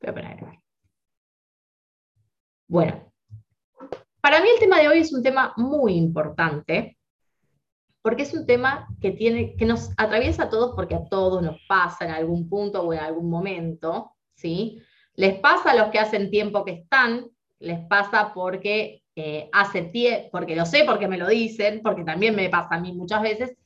Voy a poner. Bueno, para mí el tema de hoy es un tema muy importante, porque es un tema que, tiene, que nos atraviesa a todos, porque a todos nos pasa en algún punto o en algún momento, ¿sí? Les pasa a los que hacen tiempo que están, les pasa porque eh, hace tiempo, porque lo sé, porque me lo dicen, porque también me pasa a mí muchas veces,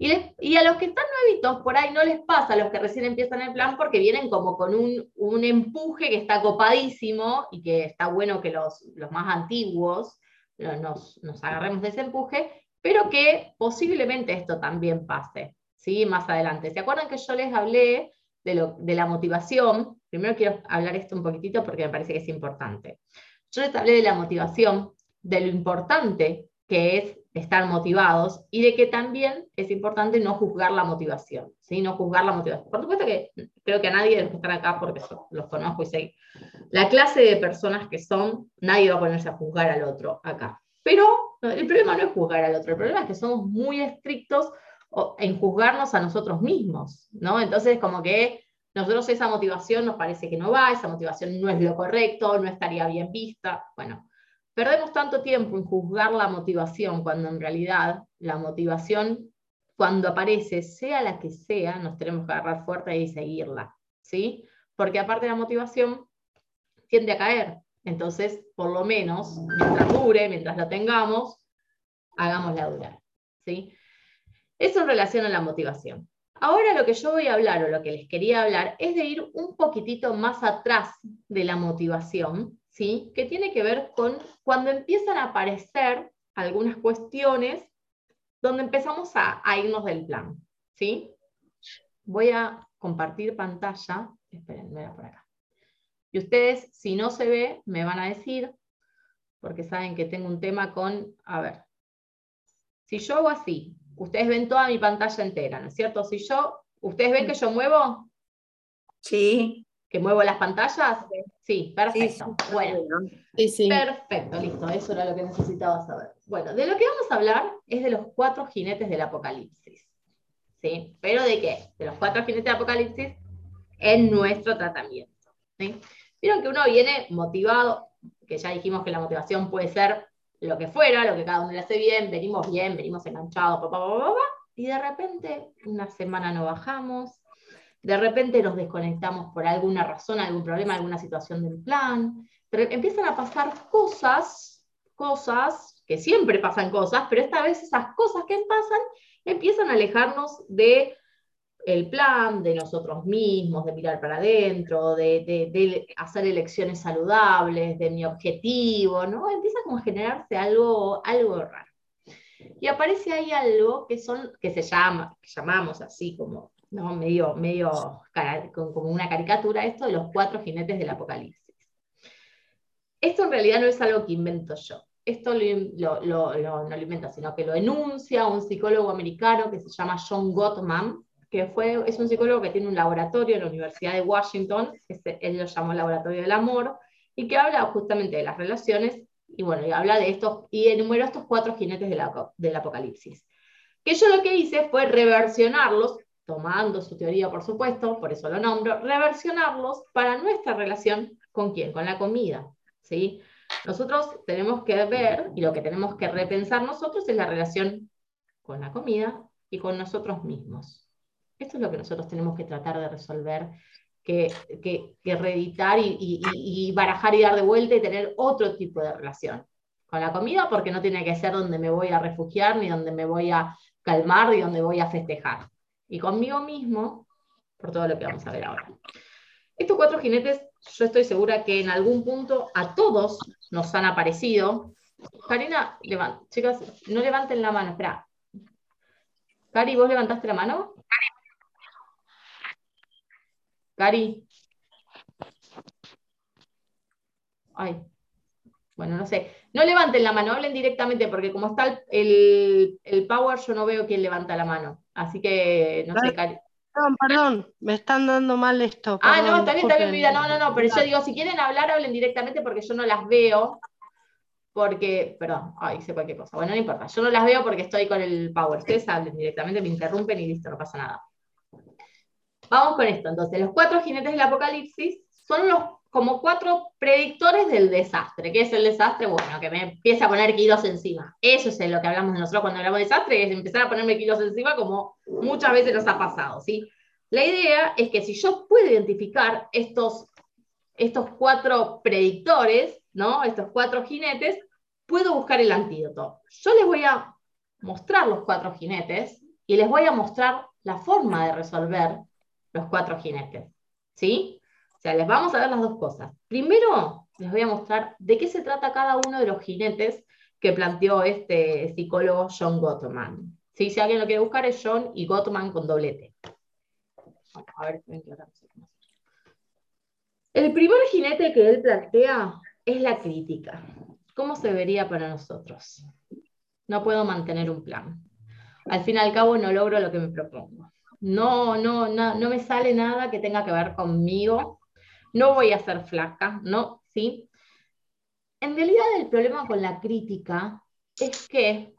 y, a los que están nuevitos por ahí no les pasa, a los que recién empiezan el plan, porque vienen como con un, empuje que está copadísimo y que está bueno que los, más antiguos nos, agarremos de ese empuje, pero que posiblemente esto también pase, ¿sí? Más adelante. ¿Se acuerdan que yo les hablé de, lo, de la motivación? Primero quiero hablar esto un poquitito porque me parece que es importante. Yo les hablé de la motivación, de lo importante que es estar motivados y de que también es importante no juzgar la motivación, ¿sí? No juzgar la motivación. Por supuesto que creo que a nadie de los que están acá, porque los conozco y sé la clase de personas que son, nadie va a ponerse a juzgar al otro acá. Pero el problema no es juzgar al otro, el problema es que somos muy estrictos en juzgarnos a nosotros mismos, ¿no? Entonces, como que nosotros esa motivación nos parece que no va, esa motivación no es lo correcto, no estaría bien vista. Bueno, Perdemos tanto tiempo en juzgar la motivación cuando en realidad la motivación, cuando aparece, sea la que sea, nos tenemos que agarrar fuerte y seguirla, ¿sí? Porque aparte la motivación, tiende a caer. Entonces, por lo menos, mientras dure, mientras la tengamos, hagámosla durar, ¿sí? Eso en relación a la motivación. Ahora lo que yo voy a hablar o lo que les quería hablar es de ir un poquitito más atrás de la motivación que tiene que ver con cuando empiezan a aparecer algunas cuestiones donde empezamos a, irnos del plan. ¿sí? Voy a compartir pantalla. Esperen, voy a por acá. Y ustedes, si no se ve, me van a decir, porque saben que tengo un tema con, a ver, si yo hago así, ustedes ven toda mi pantalla entera, ¿no es cierto? Si yo, ¿ustedes ven que yo muevo? Sí. ¿Que muevo las pantallas? Sí, perfecto. bueno, perfecto, listo, eso era lo que necesitaba saber. Bueno, de lo que vamos a hablar es de los cuatro jinetes del apocalipsis. ¿Sí? ¿Pero de qué? De los cuatro jinetes del apocalipsis en nuestro tratamiento. ¿sí? Vieron que uno viene motivado, que ya dijimos que la motivación puede ser lo que fuera, lo que cada uno le hace bien, venimos bien, venimos enganchados, y de repente una semana no bajamos, de repente nos desconectamos por alguna razón, algún problema, alguna situación del plan, empiezan a pasar cosas, cosas, que siempre pasan cosas, pero esta vez esas cosas que pasan empiezan a alejarnos de el plan, de nosotros mismos, de mirar para adentro, de, hacer elecciones saludables, de mi objetivo, ¿no? Empieza como a generarse algo, algo raro. Y aparece ahí algo que, son, que se llama, que llamamos así como ¿no? medio, medio como una caricatura, esto de los cuatro jinetes del apocalipsis. Esto en realidad no es algo que invento yo. Esto lo, no lo inventa, sino que lo enuncia un psicólogo americano que se llama John Gottman, que fue, es un psicólogo que tiene un laboratorio en la Universidad de Washington, él lo llamó Laboratorio del Amor, y que habla justamente de las relaciones, y bueno, y habla de estos, y enumeró estos cuatro jinetes del apocalipsis. Que yo lo que hice fue reversionarlos, tomando su teoría, por supuesto, por eso lo nombro, reversionarlos para nuestra relación con quién, con la comida. ¿sí? Nosotros tenemos que ver, y lo que tenemos que repensar nosotros es la relación con la comida y con nosotros mismos. Esto es lo que nosotros tenemos que tratar de resolver, que, que, reeditar y, y, barajar y dar de vuelta y tener otro tipo de relación con la comida, porque no tiene que ser donde me voy a refugiar, ni donde me voy a calmar, ni donde voy a festejar y conmigo mismo por todo lo que vamos a ver ahora. Estos cuatro jinetes, yo estoy segura que en algún punto a todos nos han aparecido. Karina, chicas, no levanten la mano, espera. Cari, ¿vos levantaste la mano? Cari. Ay, bueno, no sé. No levanten la mano, hablen directamente, porque como está el, el power, yo no veo quién levanta la mano. Así que, no sé, Cari. Perdón, perdón, me están dando mal esto. ah, no, está bien, está bien, vida. No, no, no, pero yo digo, si quieren hablar, hablen directamente porque yo no las veo. Porque, perdón, ay, hice cualquier cosa. Bueno, no importa, yo no las veo porque estoy con el power. Ustedes hablen directamente, me interrumpen y listo, no pasa nada. Vamos con esto. Entonces, los cuatro jinetes del apocalipsis son los como cuatro predictores del desastre. ¿Qué es el desastre? Bueno, que me empiece a poner kilos encima. Eso es lo que hablamos nosotros cuando hablamos de desastre, es empezar a ponerme kilos encima como muchas veces nos ha pasado, ¿sí? La idea es que si yo puedo identificar estos, estos cuatro predictores, ¿no? Estos cuatro jinetes, puedo buscar el antídoto. Yo les voy a mostrar los cuatro jinetes y les voy a mostrar la forma de resolver los cuatro jinetes. ¿Sí? Les vamos a ver las dos cosas. Primero, les voy a mostrar de qué se trata cada uno de los jinetes que planteó este psicólogo John Gottman. Si alguien lo quiere buscar, es John y Gottman con doblete. a ver, el primer jinete que él plantea es la crítica. ¿Cómo se vería para nosotros? No puedo mantener un plan. Al fin y al cabo no logro lo que me propongo. No, no, no, no me sale nada que tenga que ver conmigo. No voy a ser flaca, ¿no? ¿Sí? En realidad el problema con la crítica es que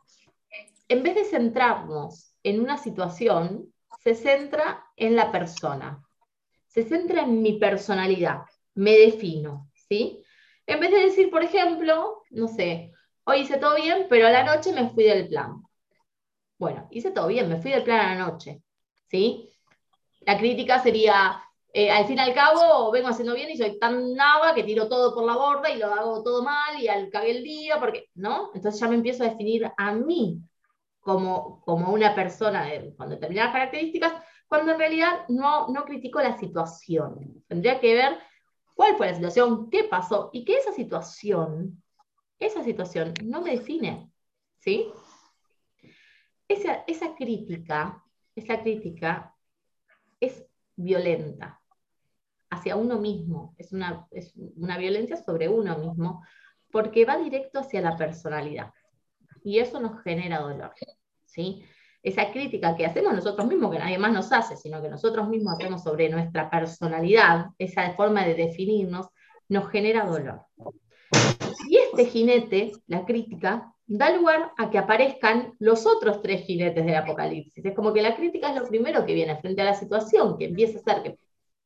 en vez de centrarnos en una situación, se centra en la persona, se centra en mi personalidad, me defino, ¿sí? En vez de decir, por ejemplo, no sé, hoy hice todo bien, pero a la noche me fui del plan. Bueno, hice todo bien, me fui del plan a la noche. ¿sí? La crítica sería, eh, al fin y al cabo, vengo haciendo bien y soy tan nava que tiro todo por la borda y lo hago todo mal y al cagué el día, porque, ¿no? Entonces ya me empiezo a definir a mí como, como una persona con determinadas características, cuando en realidad no, no critico la situación. Tendría que ver cuál fue la situación, qué pasó y que esa situación, esa situación no me define, ¿sí? Esa, esa crítica esa crítica violenta hacia uno mismo, es una, es una violencia sobre uno mismo, porque va directo hacia la personalidad. Y eso nos genera dolor. ¿sí? Esa crítica que hacemos nosotros mismos, que nadie más nos hace, sino que nosotros mismos hacemos sobre nuestra personalidad, esa forma de definirnos, nos genera dolor. Y este jinete, la crítica, da lugar a que aparezcan los otros tres jinetes del apocalipsis. Es como que la crítica es lo primero que viene frente a la situación, que empieza a ser que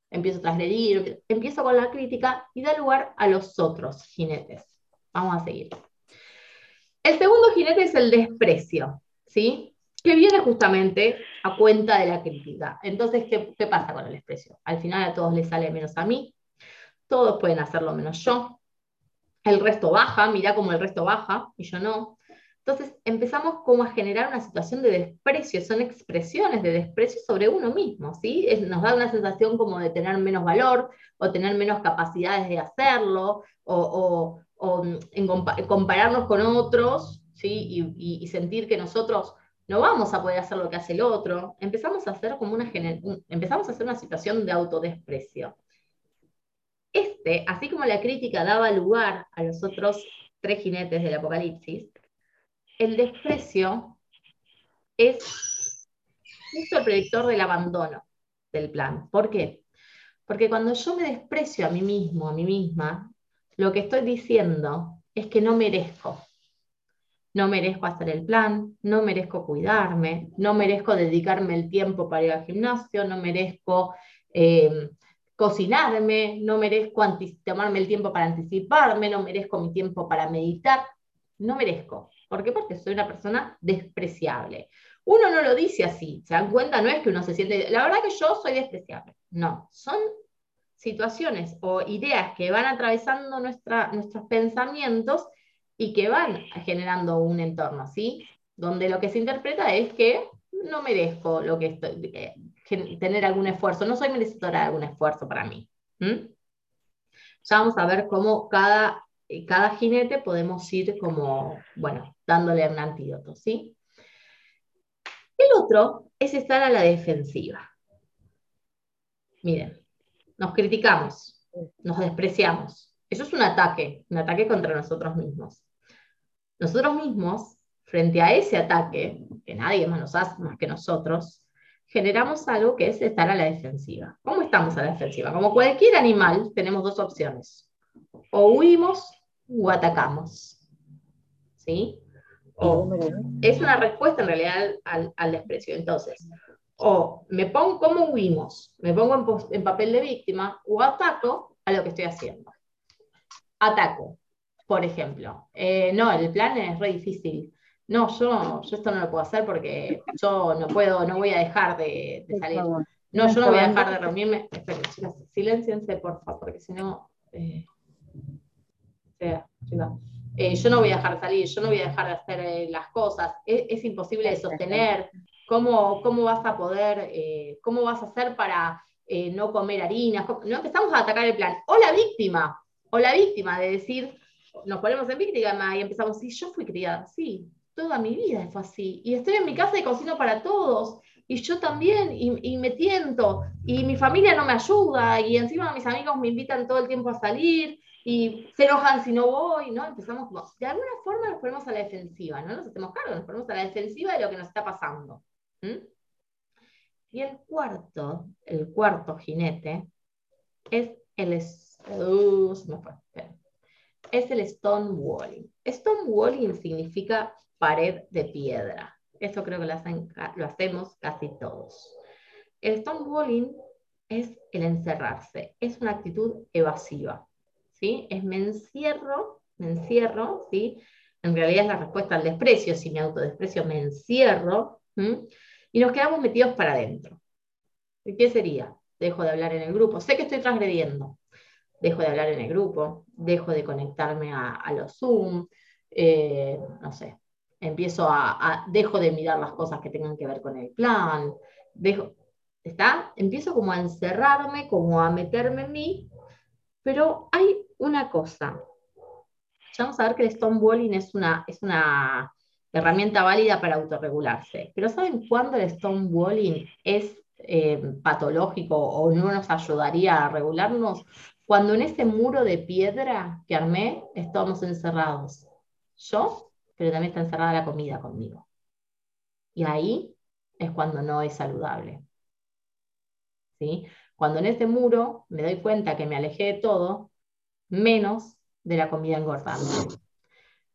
empiezo a transgredir, empiezo con la crítica y da lugar a los otros jinetes. Vamos a seguir. El segundo jinete es el desprecio, ¿sí? Que viene justamente a cuenta de la crítica. Entonces, ¿qué, ¿qué pasa con el desprecio? Al final a todos les sale menos a mí, todos pueden hacerlo menos yo, el resto baja, mira cómo el resto baja y yo no. Entonces empezamos como a generar una situación de desprecio, son expresiones de desprecio sobre uno mismo, ¿sí? nos da una sensación como de tener menos valor o tener menos capacidades de hacerlo o, en compararnos con otros, ¿sí? Y, sentir que nosotros no vamos a poder hacer lo que hace el otro. Empezamos a hacer como una, empezamos a hacer una situación de autodesprecio. Este, así como la crítica daba lugar a los otros tres jinetes del Apocalipsis, el desprecio es justo el predictor del abandono del plan. ¿Por qué? Porque cuando yo me desprecio a mí mismo, a mí misma, lo que estoy diciendo es que no merezco. No merezco hacer el plan, no merezco cuidarme, no merezco dedicarme el tiempo para ir al gimnasio, no merezco eh, cocinarme, no merezco tomarme el tiempo para anticiparme, no merezco mi tiempo para meditar, no merezco. ¿Por qué? Porque soy una persona despreciable. Uno no lo dice así, se dan cuenta, no es que uno se siente, la verdad que yo soy despreciable, no, son situaciones o ideas que van atravesando nuestros pensamientos y que van generando un entorno, ¿sí? Donde lo que se interpreta es que no merezco lo que estoy, tener algún esfuerzo, no soy merecedora de algún esfuerzo para mí. Ya vamos a ver cómo cada, cada jinete podemos ir como, bueno, dándole un antídoto, ¿sí? El otro es estar a la defensiva. Miren, nos criticamos, nos despreciamos. Eso es un ataque, un ataque contra nosotros mismos. Nosotros mismos, frente a ese ataque, que nadie más nos hace más que nosotros, generamos algo que es estar a la defensiva. ¿Cómo estamos a la defensiva? Como cualquier animal, tenemos dos opciones. O huimos o atacamos. ¿Sí? es una respuesta en realidad al, desprecio. Entonces, o me pongo, ¿cómo huimos? Me pongo en, papel de víctima o ataco a lo que estoy haciendo. Ataco, por ejemplo. Eh, no, el plan es re difícil. No, yo, yo esto no lo puedo hacer porque yo no puedo, no voy a dejar de, salir. No, yo no voy a dejar de reunirme. Esperen, chicas, silenciense, por favor, porque si no. Eh, eh, yo no voy a dejar de salir, yo no voy a dejar de hacer eh, las cosas. Es, imposible de sostener. ¿Cómo, ¿Cómo, vas a poder, cómo vas a hacer para no comer harinas? No empezamos a atacar el plan. O la víctima, o la víctima de decir, nos ponemos en víctima y empezamos, sí, yo fui criada, sí, toda mi vida fue así. Y estoy en mi casa y cocino para todos. Y yo también, y, me tiento, y mi familia no me ayuda, y encima mis amigos me invitan todo el tiempo a salir, y se enojan si no voy, ¿no? Empezamos como, de alguna forma nos ponemos a la defensiva, ¿no? Nos hacemos cargo, nos ponemos a la defensiva de lo que nos está pasando. Y el cuarto, el cuarto jinete, es el, uh, es el stonewalling. Stonewalling significa pared de piedra. Eso creo que lo, hacemos casi todos. El stonewalling es el encerrarse, es una actitud evasiva. ¿sí? Es me encierro, me encierro, ¿sí? en realidad es la respuesta al desprecio, si me autodesprecio me encierro, y nos quedamos metidos para adentro. ¿Qué sería? Dejo de hablar en el grupo, sé que estoy transgrediendo, dejo de hablar en el grupo, dejo de conectarme a, los Zoom, eh, no sé, empiezo a, dejo de mirar las cosas que tengan que ver con el plan, dejo, ¿está? Empiezo como a encerrarme, como a meterme en mí, pero hay una cosa. Ya vamos a ver que el stonewalling es una, es una herramienta válida para autorregularse, pero ¿saben cuándo el stonewalling es eh, patológico o no nos ayudaría a regularnos? Cuando en ese muro de piedra que armé estamos encerrados. Yo pero también está encerrada la comida conmigo. Y ahí es cuando no es saludable. ¿Sí? Cuando en ese muro me doy cuenta que me alejé de todo, menos de la comida engordante.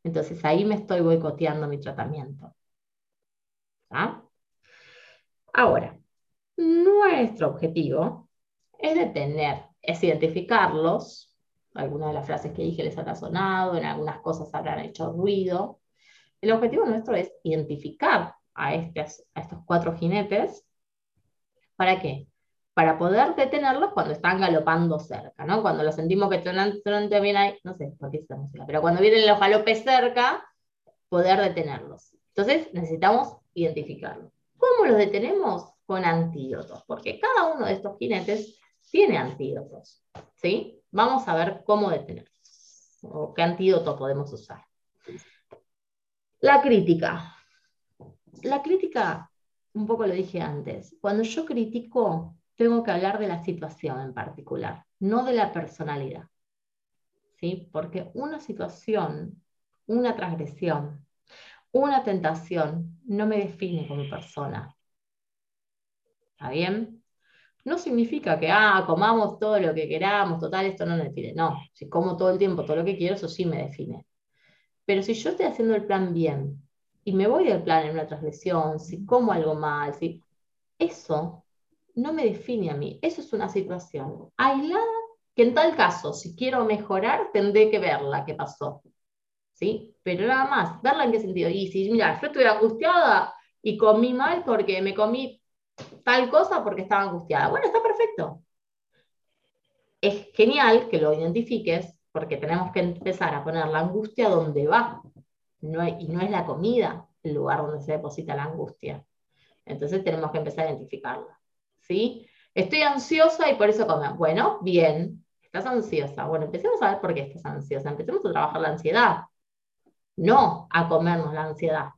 Entonces ahí me estoy boicoteando mi tratamiento. ¿Ah? Ahora, nuestro objetivo es detener, es identificarlos. Algunas de las frases que dije les habrá sonado, en algunas cosas habrán hecho ruido, el objetivo nuestro es identificar a, estos, a estos cuatro jinetes. ¿Para qué? Para poder detenerlos cuando están galopando cerca, ¿no? Cuando los sentimos que también hay, no sé por qué esta música, pero cuando vienen los galopes cerca, poder detenerlos. Entonces necesitamos identificarlos. ¿Cómo los detenemos? Con antídotos, porque cada uno de estos jinetes tiene antídotos, ¿sí? Vamos a ver cómo detenerlos, o qué antídoto podemos usar. La crítica. La crítica, un poco lo dije antes, cuando yo critico, tengo que hablar de la situación en particular, no de la personalidad. ¿Sí? Porque una situación, una transgresión, una tentación no me define como persona. ¿Está bien? No significa que, ah, comamos todo lo que queramos, total, esto no me define. No, si como todo el tiempo todo lo que quiero, eso sí me define. Pero si yo estoy haciendo el plan bien y me voy del plan en una transgresión, si como algo mal, si, eso no me define a mí. Eso es una situación aislada que en tal caso, si quiero mejorar, tendré que verla qué pasó. ¿Sí? Pero nada más, verla en qué sentido. Y si, mira, yo estoy angustiada y comí mal porque me comí tal cosa porque estaba angustiada. Bueno, está perfecto. Es genial que lo identifiques porque tenemos que empezar a poner la angustia donde va, y no es la comida el lugar donde se deposita la angustia. Entonces tenemos que empezar a identificarla. ¿sí? Estoy ansiosa y por eso como, bueno, bien, estás ansiosa. Bueno, empecemos a ver por qué estás ansiosa. Empecemos a trabajar la ansiedad, no a comernos la ansiedad.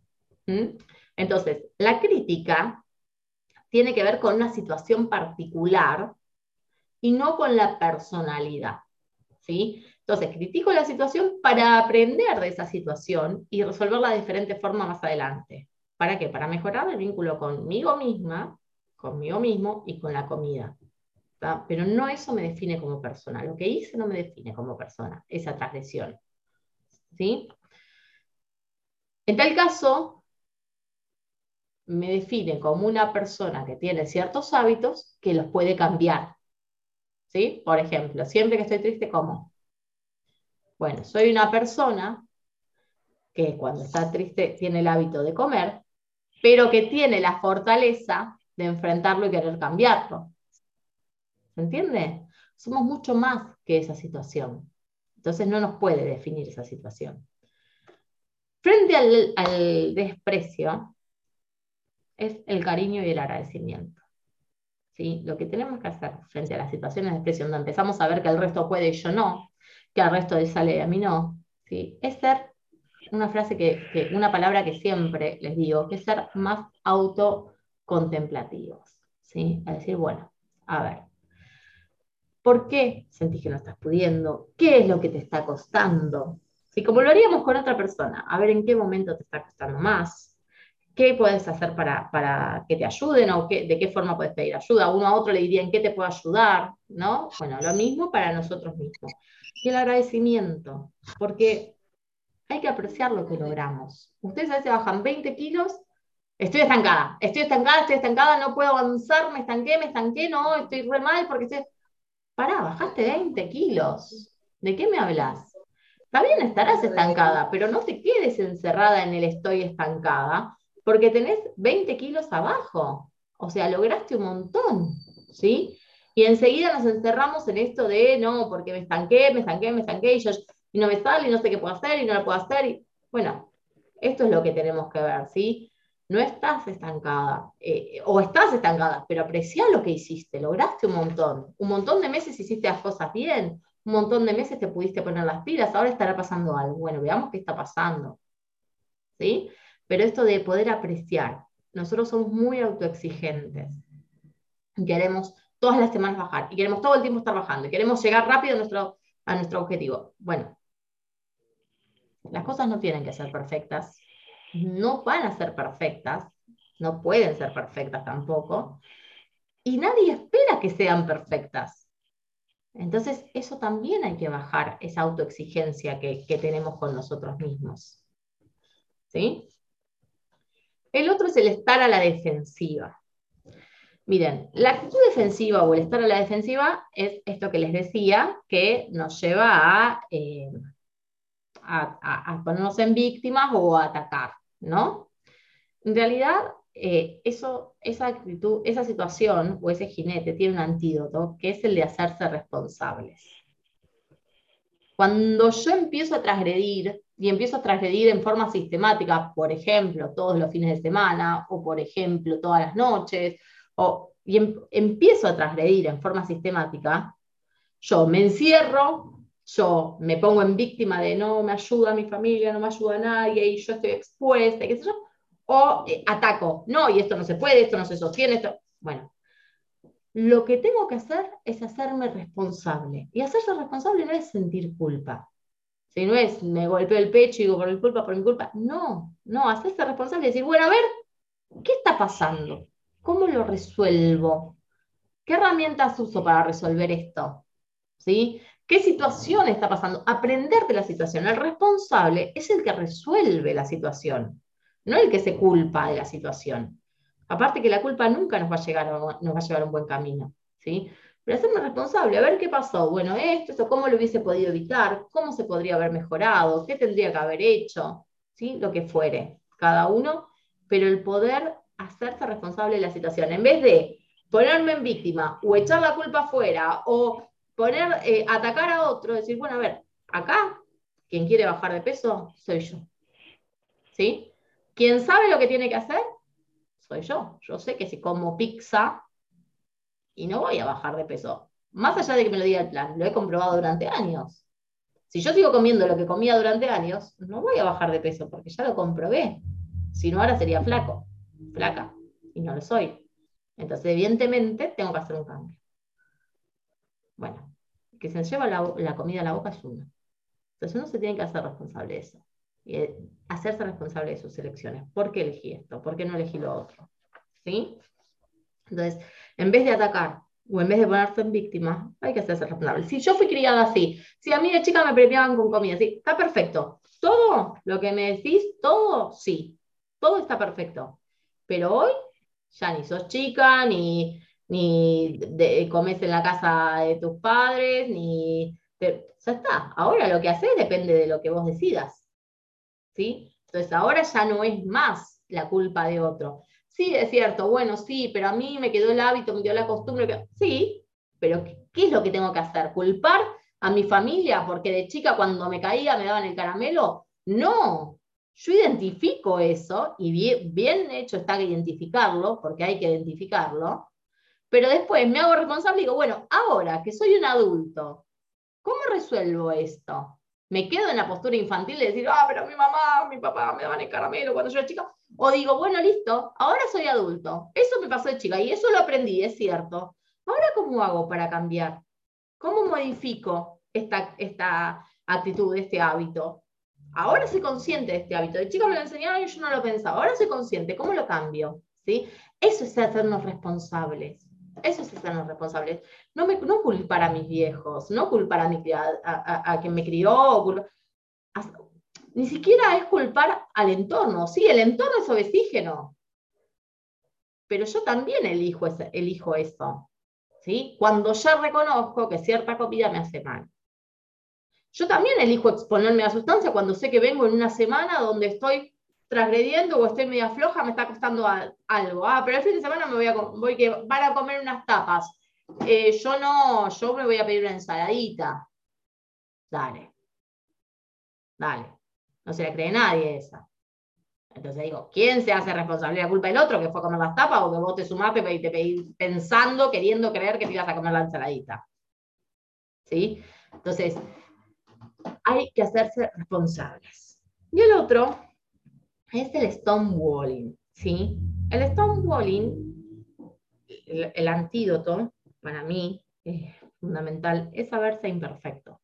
Entonces, la crítica tiene que ver con una situación particular y no con la personalidad. ¿sí? Entonces, critico la situación para aprender de esa situación y resolverla de diferente forma más adelante. ¿Para qué? Para mejorar el vínculo conmigo misma, conmigo mismo y con la comida. Pero no eso me define como persona. Lo que hice no me define como persona, esa transgresión. ¿Sí? En tal caso, me define como una persona que tiene ciertos hábitos que los puede cambiar. ¿sí? Por ejemplo, siempre que estoy triste, como. Bueno, soy una persona que cuando está triste tiene el hábito de comer, pero que tiene la fortaleza de enfrentarlo y querer cambiarlo. ¿Se entiende? Somos mucho más que esa situación. Entonces no nos puede definir esa situación. Frente al, desprecio es el cariño y el agradecimiento. ¿Sí? Lo que tenemos que hacer frente a las situaciones de desprecio, donde empezamos a ver que el resto puede y yo no, que al resto le sale a mí no, ¿sí? es ser una frase que, una palabra que siempre les digo, que es ser más autocontemplativos. ¿sí? A decir, bueno, a ver, ¿por qué sentís que no estás pudiendo? ¿Qué es lo que te está costando? ¿Sí? Como lo haríamos con otra persona, a ver en qué momento te está costando más. ¿Qué puedes hacer para, para que te ayuden o qué, de qué forma puedes pedir ayuda? Uno a otro le diría en qué te puedo ayudar, ¿no? Bueno, lo mismo para nosotros mismos. Y el agradecimiento, porque hay que apreciar lo que logramos. Ustedes a veces bajan 20 kilos, estoy estancada, estoy estancada, estoy estancada, no puedo avanzar, me estanqué, me estanqué, no, estoy re mal porque estoy... Pará, bajaste 20 kilos. ¿De qué me hablas? Está bien, estarás estancada, pero no te quedes encerrada en el estoy estancada, porque tenés 20 kilos abajo. O sea, lograste un montón, ¿sí? Y enseguida nos encerramos en esto de, no, porque me estanqué, me estanqué, me estanqué, y yo y no me sale y no sé qué puedo hacer y no lo puedo hacer. Y, bueno, esto es lo que tenemos que ver, ¿sí? No estás estancada, eh, o estás estancada, pero aprecia lo que hiciste, lograste un montón. Un montón de meses hiciste las cosas bien, un montón de meses te pudiste poner las pilas, ahora estará pasando algo. Bueno, veamos qué está pasando. ¿Sí? Pero esto de poder apreciar, nosotros somos muy autoexigentes. Queremos todas las semanas bajar y queremos todo el tiempo estar bajando y queremos llegar rápido a nuestro, objetivo. Bueno, las cosas no tienen que ser perfectas, no van a ser perfectas, no pueden ser perfectas tampoco, y nadie espera que sean perfectas. Entonces, eso también hay que bajar, esa autoexigencia que tenemos con nosotros mismos. ¿Sí? El otro es el estar a la defensiva. Miren, la actitud defensiva o el estar a la defensiva es esto que les decía, que nos lleva a eh, a, ponernos en víctimas o a atacar, ¿no? En realidad, eh, eso, esa actitud, esa situación o ese jinete tiene un antídoto que es el de hacerse responsables. Cuando yo empiezo a transgredir y empiezo a transgredir en forma sistemática, por ejemplo, todos los fines de semana o por ejemplo todas las noches, o, y em, empiezo a transgredir en forma sistemática, yo me encierro, yo me pongo en víctima de no me ayuda mi familia, no me ayuda nadie y yo estoy expuesta, qué sé yo, o eh, ataco, no, y esto no se puede, esto no se sostiene, esto, bueno. Lo que tengo que hacer es hacerme responsable. Y hacerse responsable no es sentir culpa. Si no es me golpeo el pecho y digo por mi culpa, por mi culpa. No, no, hacerse responsable y decir, bueno, a ver, ¿qué está pasando? ¿Cómo lo resuelvo? ¿Qué herramientas uso para resolver esto? ¿Sí? ¿Qué situación está pasando? Aprender de la situación. El responsable es el que resuelve la situación, no el que se culpa de la situación. Aparte que la culpa nunca nos va a, llegar, nos va a llevar a un buen camino. ¿sí? Pero hacerme responsable, a ver qué pasó. Bueno, esto, esto, cómo lo hubiese podido evitar, cómo se podría haber mejorado, qué tendría que haber hecho, ¿sí? lo que fuere, cada uno, pero el poder hacerse responsable de la situación. En vez de ponerme en víctima o echar la culpa afuera o poner, eh, atacar a otro, decir, bueno, a ver, acá, quien quiere bajar de peso, soy yo. ¿Sí? ¿Quién sabe lo que tiene que hacer? Soy yo. Yo sé que si como pizza y no voy a bajar de peso, más allá de que me lo diga el plan, lo he comprobado durante años. Si yo sigo comiendo lo que comía durante años, no voy a bajar de peso porque ya lo comprobé. Si no, ahora sería flaco, flaca, y no lo soy. Entonces, evidentemente, tengo que hacer un cambio. Bueno, que se lleva la, comida a la boca es uno. Entonces uno se tiene que hacer responsable de eso. Y eh, hacerse responsable de sus elecciones. ¿Por qué elegí esto? ¿Por qué no elegí lo otro? ¿Sí? Entonces, en vez de atacar o en vez de ponerse en víctima, hay que hacerse responsable. Si yo fui criada así, si a mí de chica me premiaban con comida, sí, está perfecto. Todo lo que me decís, todo, sí, todo está perfecto. Pero hoy ya ni sos chica, ni, ni comes en la casa de tus padres, ni... ya está, ahora lo que haces depende de lo que vos decidas. ¿Sí? Entonces ahora ya no es más la culpa de otro. Sí, es cierto, bueno, sí, pero a mí me quedó el hábito, me quedó la costumbre. Sí, pero ¿qué es lo que tengo que hacer? ¿Culpar a mi familia porque de chica cuando me caía me daban el caramelo? No, yo identifico eso y bien, bien hecho está que identificarlo, porque hay que identificarlo, pero después me hago responsable y digo, bueno, ahora que soy un adulto, ¿cómo resuelvo esto? ¿Me quedo en la postura infantil de decir, ah, pero mi mamá, mi papá me daban el caramelo cuando yo era chica? O digo, bueno, listo, ahora soy adulto. Eso me pasó de chica y eso lo aprendí, es cierto. Ahora, ¿cómo hago para cambiar? ¿Cómo modifico esta, esta actitud, este hábito? Ahora soy consciente de este hábito. De chica me lo enseñaron y yo no lo pensaba. Ahora soy consciente. ¿Cómo lo cambio? ¿Sí? Eso es hacernos responsables. Eso es hacernos responsables. No, me, no culpar a mis viejos, no culpar a, mi, a, quien me crió. ni siquiera es culpar al entorno. Sí, el entorno es oxígeno. Pero yo también elijo, elijo eso. ¿sí? Cuando ya reconozco que cierta comida me hace mal. Yo también elijo exponerme a sustancia cuando sé que vengo en una semana donde estoy transgrediendo o estoy media floja, me está costando algo. Ah, pero el fin de semana me voy a, voy que van a comer unas tapas. Eh, yo no, yo me voy a pedir una ensaladita. Dale. Dale. No se la cree nadie esa. Entonces digo, ¿quién se hace responsable de la culpa del otro que fue a comer las tapas o que vos te sumaste y te pedí pensando, queriendo creer que te ibas a comer la ensaladita? ¿Sí? Entonces, hay que hacerse responsables. Y el otro es el stonewalling, ¿sí? El stonewalling, el, el antídoto, para mí, es fundamental, es saberse imperfecto.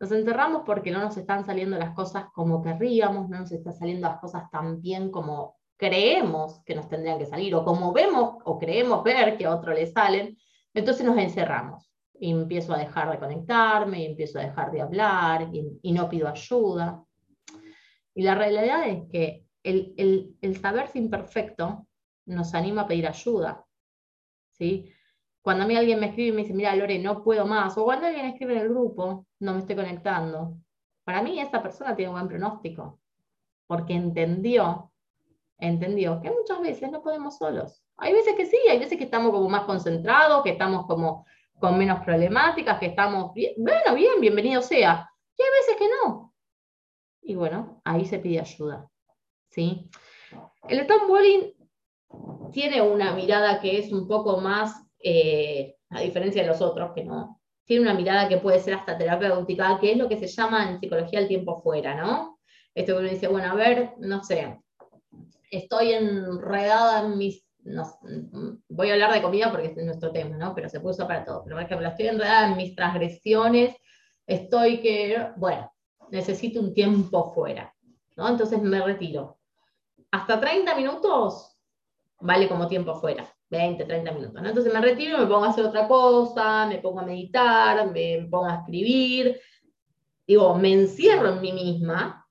Nos enterramos porque no nos están saliendo las cosas como querríamos, no nos están saliendo las cosas tan bien como creemos que nos tendrían que salir, o como vemos o creemos ver que a otro le salen, entonces nos encerramos y empiezo a dejar de conectarme, y empiezo a dejar de hablar, y, no pido ayuda. Y la realidad es que el, el, el, saberse imperfecto nos anima a pedir ayuda. ¿sí? Cuando a mí alguien me escribe y me dice, mira, Lore, no puedo más, o cuando alguien escribe en el grupo, no me estoy conectando, para mí esa persona tiene un buen pronóstico, porque entendió, entendió que muchas veces no podemos solos. Hay veces que sí, hay veces que estamos como más concentrados, que estamos como con menos problemáticas, que estamos bien, bueno, bien, bienvenido sea. Y hay veces que no. Y bueno, ahí se pide ayuda. ¿sí? El Bowling tiene una mirada que es un poco más, eh, a diferencia de los otros, que no, tiene una mirada que puede ser hasta terapéutica, que es lo que se llama en psicología el tiempo fuera, ¿no? Esto uno dice, bueno, a ver, no sé, estoy enredada en mis voy a hablar de comida porque es nuestro tema, ¿no? Pero se usar para todo. Pero por ejemplo, estoy enredada en mis transgresiones, estoy que, bueno, necesito un tiempo fuera, ¿no? Entonces me retiro. Hasta 30 minutos vale como tiempo fuera, 20, 30 minutos. Entonces me retiro, me pongo a hacer otra cosa, me pongo a meditar, me pongo a escribir, digo, me encierro en mí misma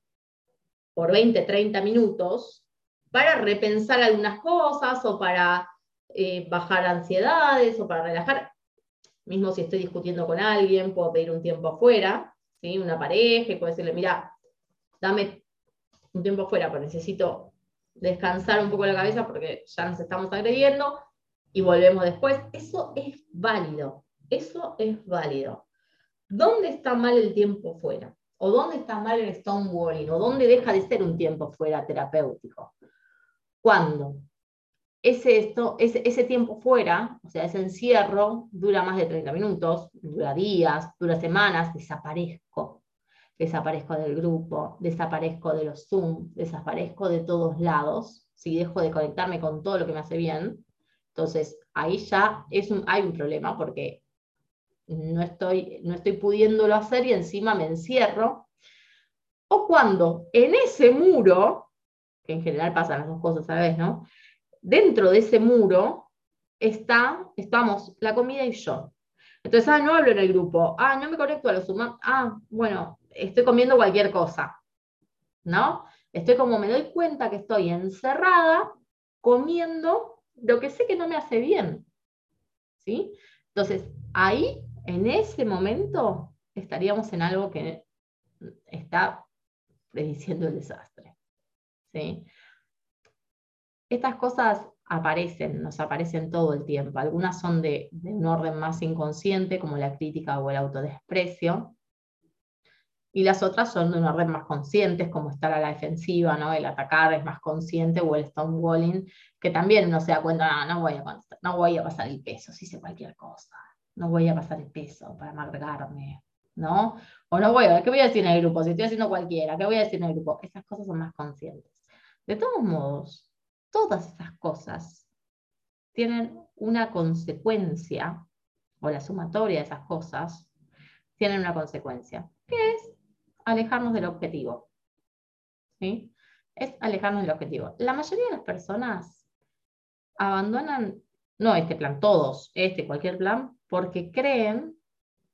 por 20, 30 minutos para repensar algunas cosas o para eh, bajar ansiedades o para relajar. Mismo si estoy discutiendo con alguien, puedo pedir un tiempo afuera, una pareja, y puedo decirle, mira, dame un tiempo afuera, porque necesito descansar un poco la cabeza porque ya nos estamos agrediendo y volvemos después. Eso es válido, eso es válido. ¿Dónde está mal el tiempo fuera? ¿O dónde está mal el stonewalling? ¿O dónde deja de ser un tiempo fuera terapéutico? cuando ese, esto, ese, ese, tiempo fuera, o sea, ese encierro, dura más de 30 minutos, dura días, dura semanas, desaparezco. Desaparezco del grupo, desaparezco de los Zoom, desaparezco de todos lados, si dejo de conectarme con todo lo que me hace bien. Entonces, ahí ya es hay un problema porque no estoy, no estoy pudiéndolo hacer y encima me encierro. O cuando en ese muro que en general pasan las dos cosas a la ¿no? Dentro de ese muro está, estamos la comida y yo. Entonces, ah, no hablo en el grupo, ah, no me conecto a los humanos, ah, bueno, estoy comiendo cualquier cosa, ¿no? Estoy como, me doy cuenta que estoy encerrada comiendo lo que sé que no me hace bien. ¿Sí? Entonces, ahí, en ese momento, estaríamos en algo que está prediciendo el desastre. ¿Sí? Estas cosas aparecen, nos aparecen todo el tiempo. Algunas son de, un orden más inconsciente, como la crítica o el autodesprecio, y las otras son de un orden más consciente, como estar a la defensiva, ¿no? el atacar es más consciente, o el stonewalling, que también uno se da cuenta, no, no, voy, a, no voy a pasar el peso, si hice cualquier cosa, no voy a pasar el peso para amargarme, ¿no? O no voy, ¿qué voy a decir en el grupo? Si estoy haciendo cualquiera, ¿qué voy a decir en el grupo? Esas cosas son más conscientes. De todos modos, todas esas cosas tienen una consecuencia, o la sumatoria de esas cosas, tienen una consecuencia, que es alejarnos del objetivo. ¿Sí? Es alejarnos del objetivo. La mayoría de las personas abandonan, no este plan, todos, este, cualquier plan, porque creen,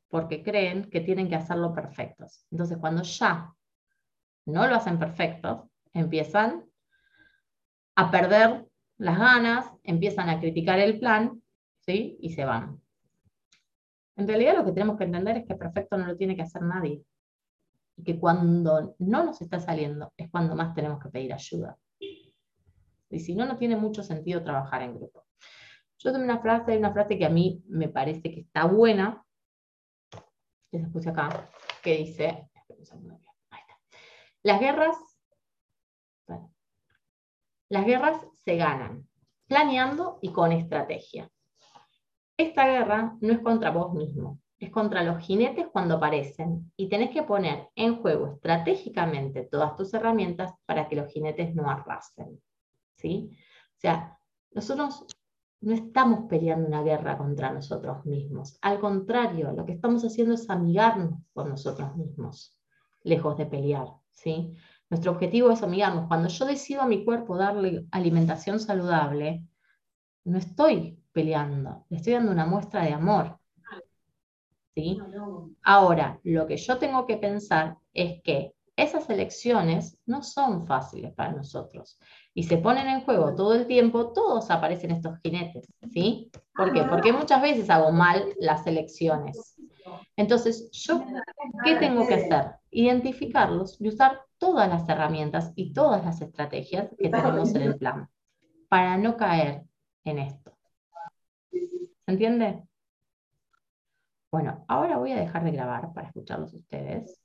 porque creen que tienen que hacerlo perfectos. Entonces, cuando ya no lo hacen perfecto, empiezan a perder las ganas, empiezan a criticar el plan, ¿sí? Y se van. En realidad lo que tenemos que entender es que perfecto no lo tiene que hacer nadie. Y que cuando no nos está saliendo es cuando más tenemos que pedir ayuda. Y si no, no tiene mucho sentido trabajar en grupo. Yo tengo una frase, una frase que a mí me parece que está buena, que se puse acá, que dice, las guerras las guerras se ganan planeando y con estrategia. Esta guerra no es contra vos mismo, es contra los jinetes cuando aparecen y tenés que poner en juego estratégicamente todas tus herramientas para que los jinetes no arrasen. ¿sí? O sea, nosotros no estamos peleando una guerra contra nosotros mismos. Al contrario, lo que estamos haciendo es amigarnos con nosotros mismos, lejos de pelear. ¿sí? Nuestro objetivo es amigarnos. Cuando yo decido a mi cuerpo darle alimentación saludable, no estoy peleando, le estoy dando una muestra de amor. ¿sí? Ahora, lo que yo tengo que pensar es que esas elecciones no son fáciles para nosotros y se ponen en juego todo el tiempo, todos aparecen estos jinetes, ¿sí? ¿Por qué? Porque muchas veces hago mal las elecciones. Entonces, ¿yo qué tengo que hacer? Identificarlos y usar todas las herramientas y todas las estrategias que tenemos en el plan para no caer en esto. ¿Se entiende? Bueno, ahora voy a dejar de grabar para escucharlos ustedes.